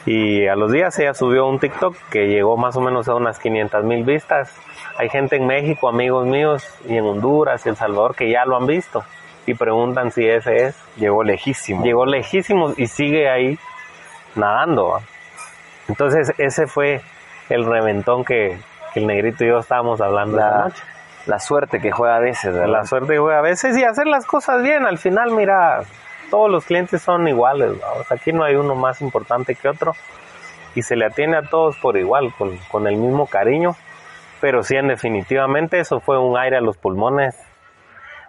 Y a los días ella subió un TikTok que llegó más o menos a unas 500 mil vistas. Hay gente en México, amigos míos, y en Honduras y El Salvador que ya lo han visto y preguntan si ese es. Llegó lejísimo. Llegó lejísimos y sigue ahí nadando. Entonces ese fue el reventón que, que el negrito y yo estábamos hablando esa la, noche. la suerte que juega a veces, ¿verdad? La suerte, güey, a veces y hacer las cosas bien. Al final, mira, todos los clientes son iguales, vamos, aquí no hay uno más importante que otro y se le atiende a todos por igual, con, con el mismo cariño, pero sí, en definitivamente eso fue un aire a los pulmones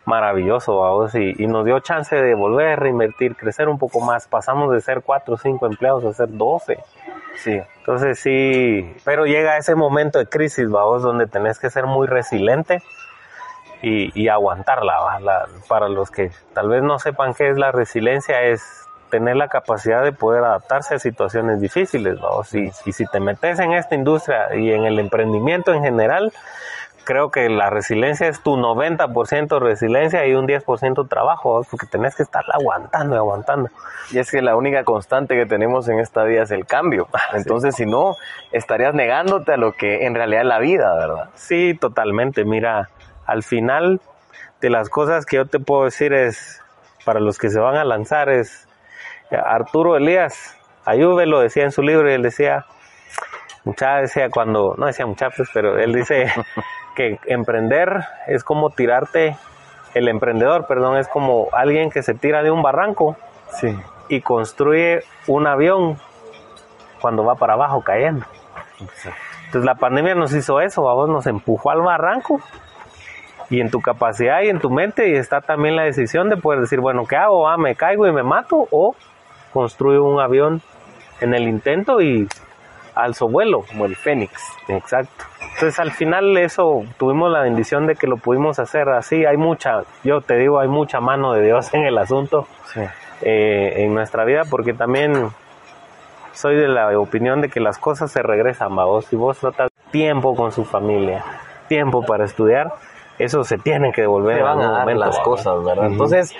maravilloso, vamos, y, y, nos dio chance de volver a reinvertir, crecer un poco más, pasamos de ser cuatro o cinco empleados a ser 12. Sí. Entonces sí, pero llega ese momento de crisis, vamos, donde tenés que ser muy resiliente y, y aguantarla, ¿va? La, para los que tal vez no sepan qué es la resiliencia, es tener la capacidad de poder adaptarse a situaciones difíciles, vamos, y, y si te metes en esta industria y en el emprendimiento en general, creo que la resiliencia es tu 90% resiliencia y un 10% trabajo, porque tenés que estar aguantando y aguantando. Y es que la única constante que tenemos en esta vida es el cambio. Entonces, sí. si no, estarías negándote a lo que en realidad es la vida, ¿verdad? Sí, totalmente. Mira, al final de las cosas que yo te puedo decir es, para los que se van a lanzar, es Arturo Elías, Ayube lo decía en su libro y él decía, mucha decía cuando, no decía muchachos, pero él dice que emprender es como tirarte, el emprendedor, perdón, es como alguien que se tira de un barranco sí. y construye un avión cuando va para abajo cayendo. Entonces la pandemia nos hizo eso, a vos nos empujó al barranco y en tu capacidad y en tu mente y está también la decisión de poder decir, bueno, ¿qué hago? Ah, me caigo y me mato o construyo un avión en el intento y alzo vuelo, como el Fénix. Exacto. Entonces al final eso tuvimos la bendición de que lo pudimos hacer así. Hay mucha, yo te digo, hay mucha mano de Dios en el asunto Sí. eh, en nuestra vida porque también soy de la opinión de que las cosas se regresan, ¿va? vos. Si vos tratas tiempo con su familia, tiempo para estudiar, eso se tiene que devolver Se van a dar momento, las cosas, ¿verdad? Entonces,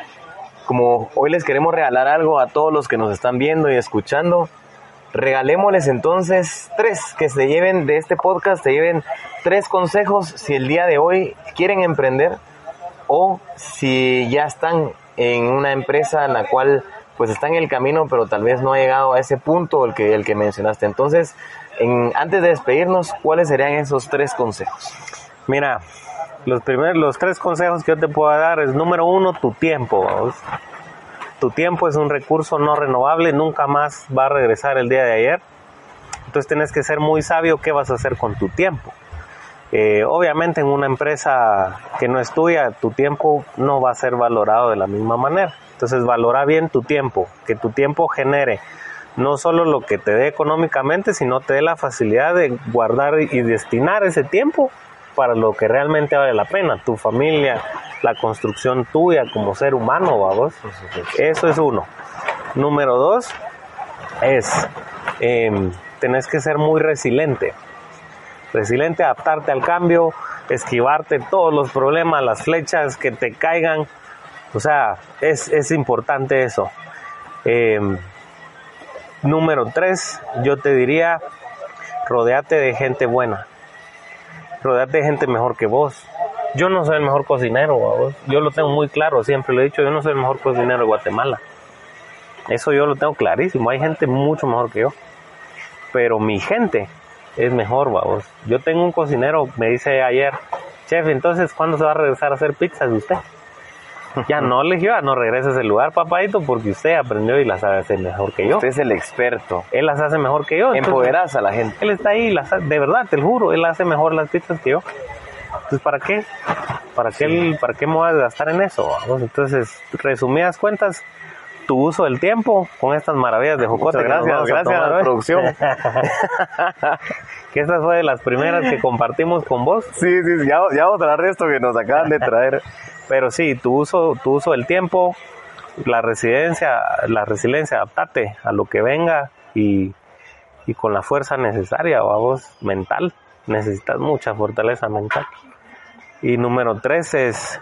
como hoy les queremos regalar algo a todos los que nos están viendo y escuchando, regalémosles entonces tres que se lleven de este podcast, se lleven tres consejos si el día de hoy quieren emprender o si ya están en una empresa en la cual pues está en el camino pero tal vez no ha llegado a ese punto el que, el que mencionaste. Entonces, en, antes de despedirnos, ¿cuáles serían esos tres consejos? Mira, los primeros, los tres consejos que yo te puedo dar es número uno, tu tiempo. ¿vamos? Tu tiempo es un recurso no renovable, nunca más va a regresar el día de ayer. Entonces tienes que ser muy sabio qué vas a hacer con tu tiempo. Eh, obviamente en una empresa que no es tuya, tu tiempo no va a ser valorado de la misma manera. Entonces valora bien tu tiempo, que tu tiempo genere no solo lo que te dé económicamente, sino te dé la facilidad de guardar y destinar ese tiempo para lo que realmente vale la pena, tu familia, la construcción tuya como ser humano, vamos. Eso es uno. Número dos es, eh, tenés que ser muy resiliente. Resiliente, adaptarte al cambio, esquivarte todos los problemas, las flechas que te caigan. O sea, es, es importante eso. Eh, número tres, yo te diría, rodeate de gente buena. Rodeate de gente mejor que vos. Yo no soy el mejor cocinero, vos. yo lo tengo muy claro, siempre lo he dicho, yo no soy el mejor cocinero de Guatemala. Eso yo lo tengo clarísimo, hay gente mucho mejor que yo. Pero mi gente es mejor, vamos. Yo tengo un cocinero, me dice ayer, chef, entonces, ¿cuándo se va a regresar a hacer pizzas usted? Ya no le dije, "Ah, no regreses al lugar, papadito, porque usted aprendió y las sabe hacer mejor que yo. Usted es el experto. Él las hace mejor que yo. entonces- Empoderás a la gente. él está ahí, las, de verdad, te lo juro, él hace mejor las pizzas que yo. Entonces, ¿para qué? ¿Para qué, ¿para qué me voy a gastar en eso? vamos? Entonces, resumidas cuentas, tu uso del tiempo con estas maravillas de Jocote. Gracias, a gracias a la producción. que esta fue de las primeras que compartimos con vos. Sí, sí, sí, ya, ya vamos a hablar de esto que nos acaban de traer. Pero sí, tu uso, tu uso del tiempo, la residencia, la resiliencia, adaptate a lo que venga y, y con la fuerza necesaria, vamos, mental. Necesitas mucha fortaleza mental. Y número tres es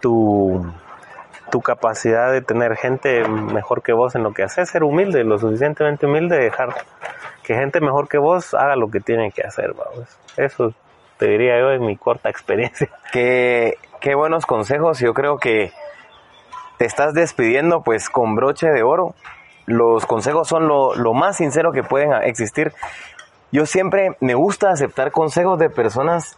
tu, tu capacidad de tener gente mejor que vos en lo que haces, ser humilde, lo suficientemente humilde, dejar que gente mejor que vos haga lo que tiene que hacer, vamos. Eso te diría yo en mi corta experiencia. Qué, qué buenos consejos. Yo creo que te estás despidiendo pues con broche de oro. Los consejos son lo, lo más sincero que pueden existir. Yo siempre me gusta aceptar consejos de personas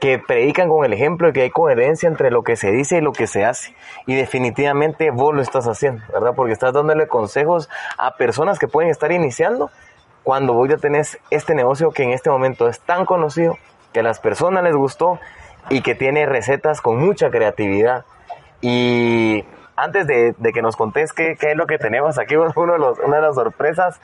que predican con el ejemplo y que hay coherencia entre lo que se dice y lo que se hace. Y definitivamente vos lo estás haciendo, ¿verdad? Porque estás dándole consejos a personas que pueden estar iniciando cuando vos ya tenés este negocio que en este momento es tan conocido, que a las personas les gustó y que tiene recetas con mucha creatividad. Y antes de, que nos contés qué, qué, es lo que tenemos aquí, uno de los, una de las sorpresas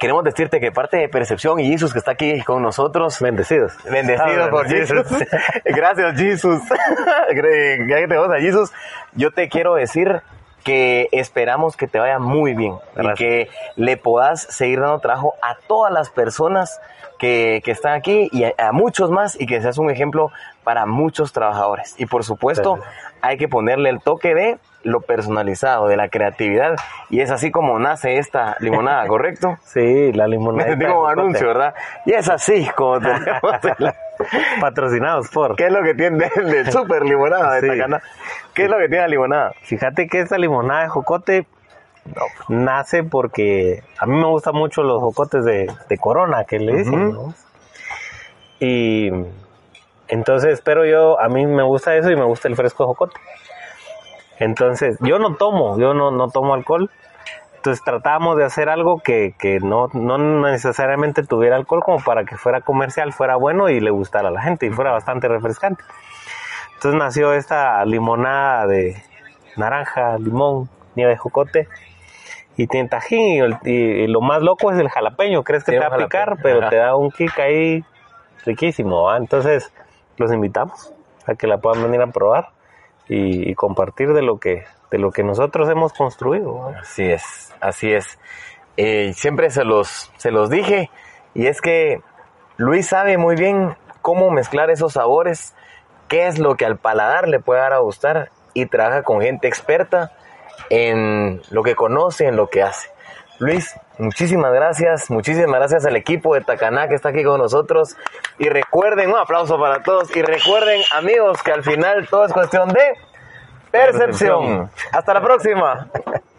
queremos decirte que parte de Percepción y Jesús que está aquí con nosotros. Bendecidos. Bendecidos por Jesús. Gracias, Jesús. Gracias a Jesús. Yo te quiero decir que esperamos que te vaya muy bien y que le puedas seguir dando trabajo a todas las personas que, que están aquí y a, a, muchos más y que seas un ejemplo para muchos trabajadores. Y por supuesto, hay que ponerle el toque de lo personalizado, de la creatividad. Y es así como nace esta limonada, ¿correcto? Sí, la limonada. Digo anuncio, ¿verdad? Y es así como tenemos Patrocinados por. ¿Qué es lo que tiene de, super limonada de sí. ¿Qué es lo que tiene la limonada? Fíjate que esta limonada de jocote nace porque a mí me gustan mucho los jocotes de, de corona que le dicen, ¿no? Y entonces, pero yo, a mí me gusta eso y me gusta el fresco de jocote. Entonces, yo no tomo, yo no, no tomo alcohol. Entonces tratamos de hacer algo que, que no, no necesariamente tuviera alcohol como para que fuera comercial, fuera bueno y le gustara a la gente y fuera bastante refrescante. Entonces nació esta limonada de naranja, limón, nieve de jocote y tiene tajín y, lo más loco es el jalapeño. Crees que te va a picar, pero te da un kick ahí riquísimo. Entonces los invitamos a que la puedan venir a probar y, y compartir de lo que de lo que nosotros hemos construido. Así es, así es. Eh, siempre se los, se los dije, y es que Luis sabe muy bien cómo mezclar esos sabores, qué es lo que al paladar le puede dar a gustar, y trabaja con gente experta en lo que conoce, en lo que hace. Luis, muchísimas gracias, muchísimas gracias al equipo de Tacaná que está aquí con nosotros. Y recuerden, un aplauso para todos, y recuerden amigos que al final todo es cuestión de Percepción. Hasta la próxima.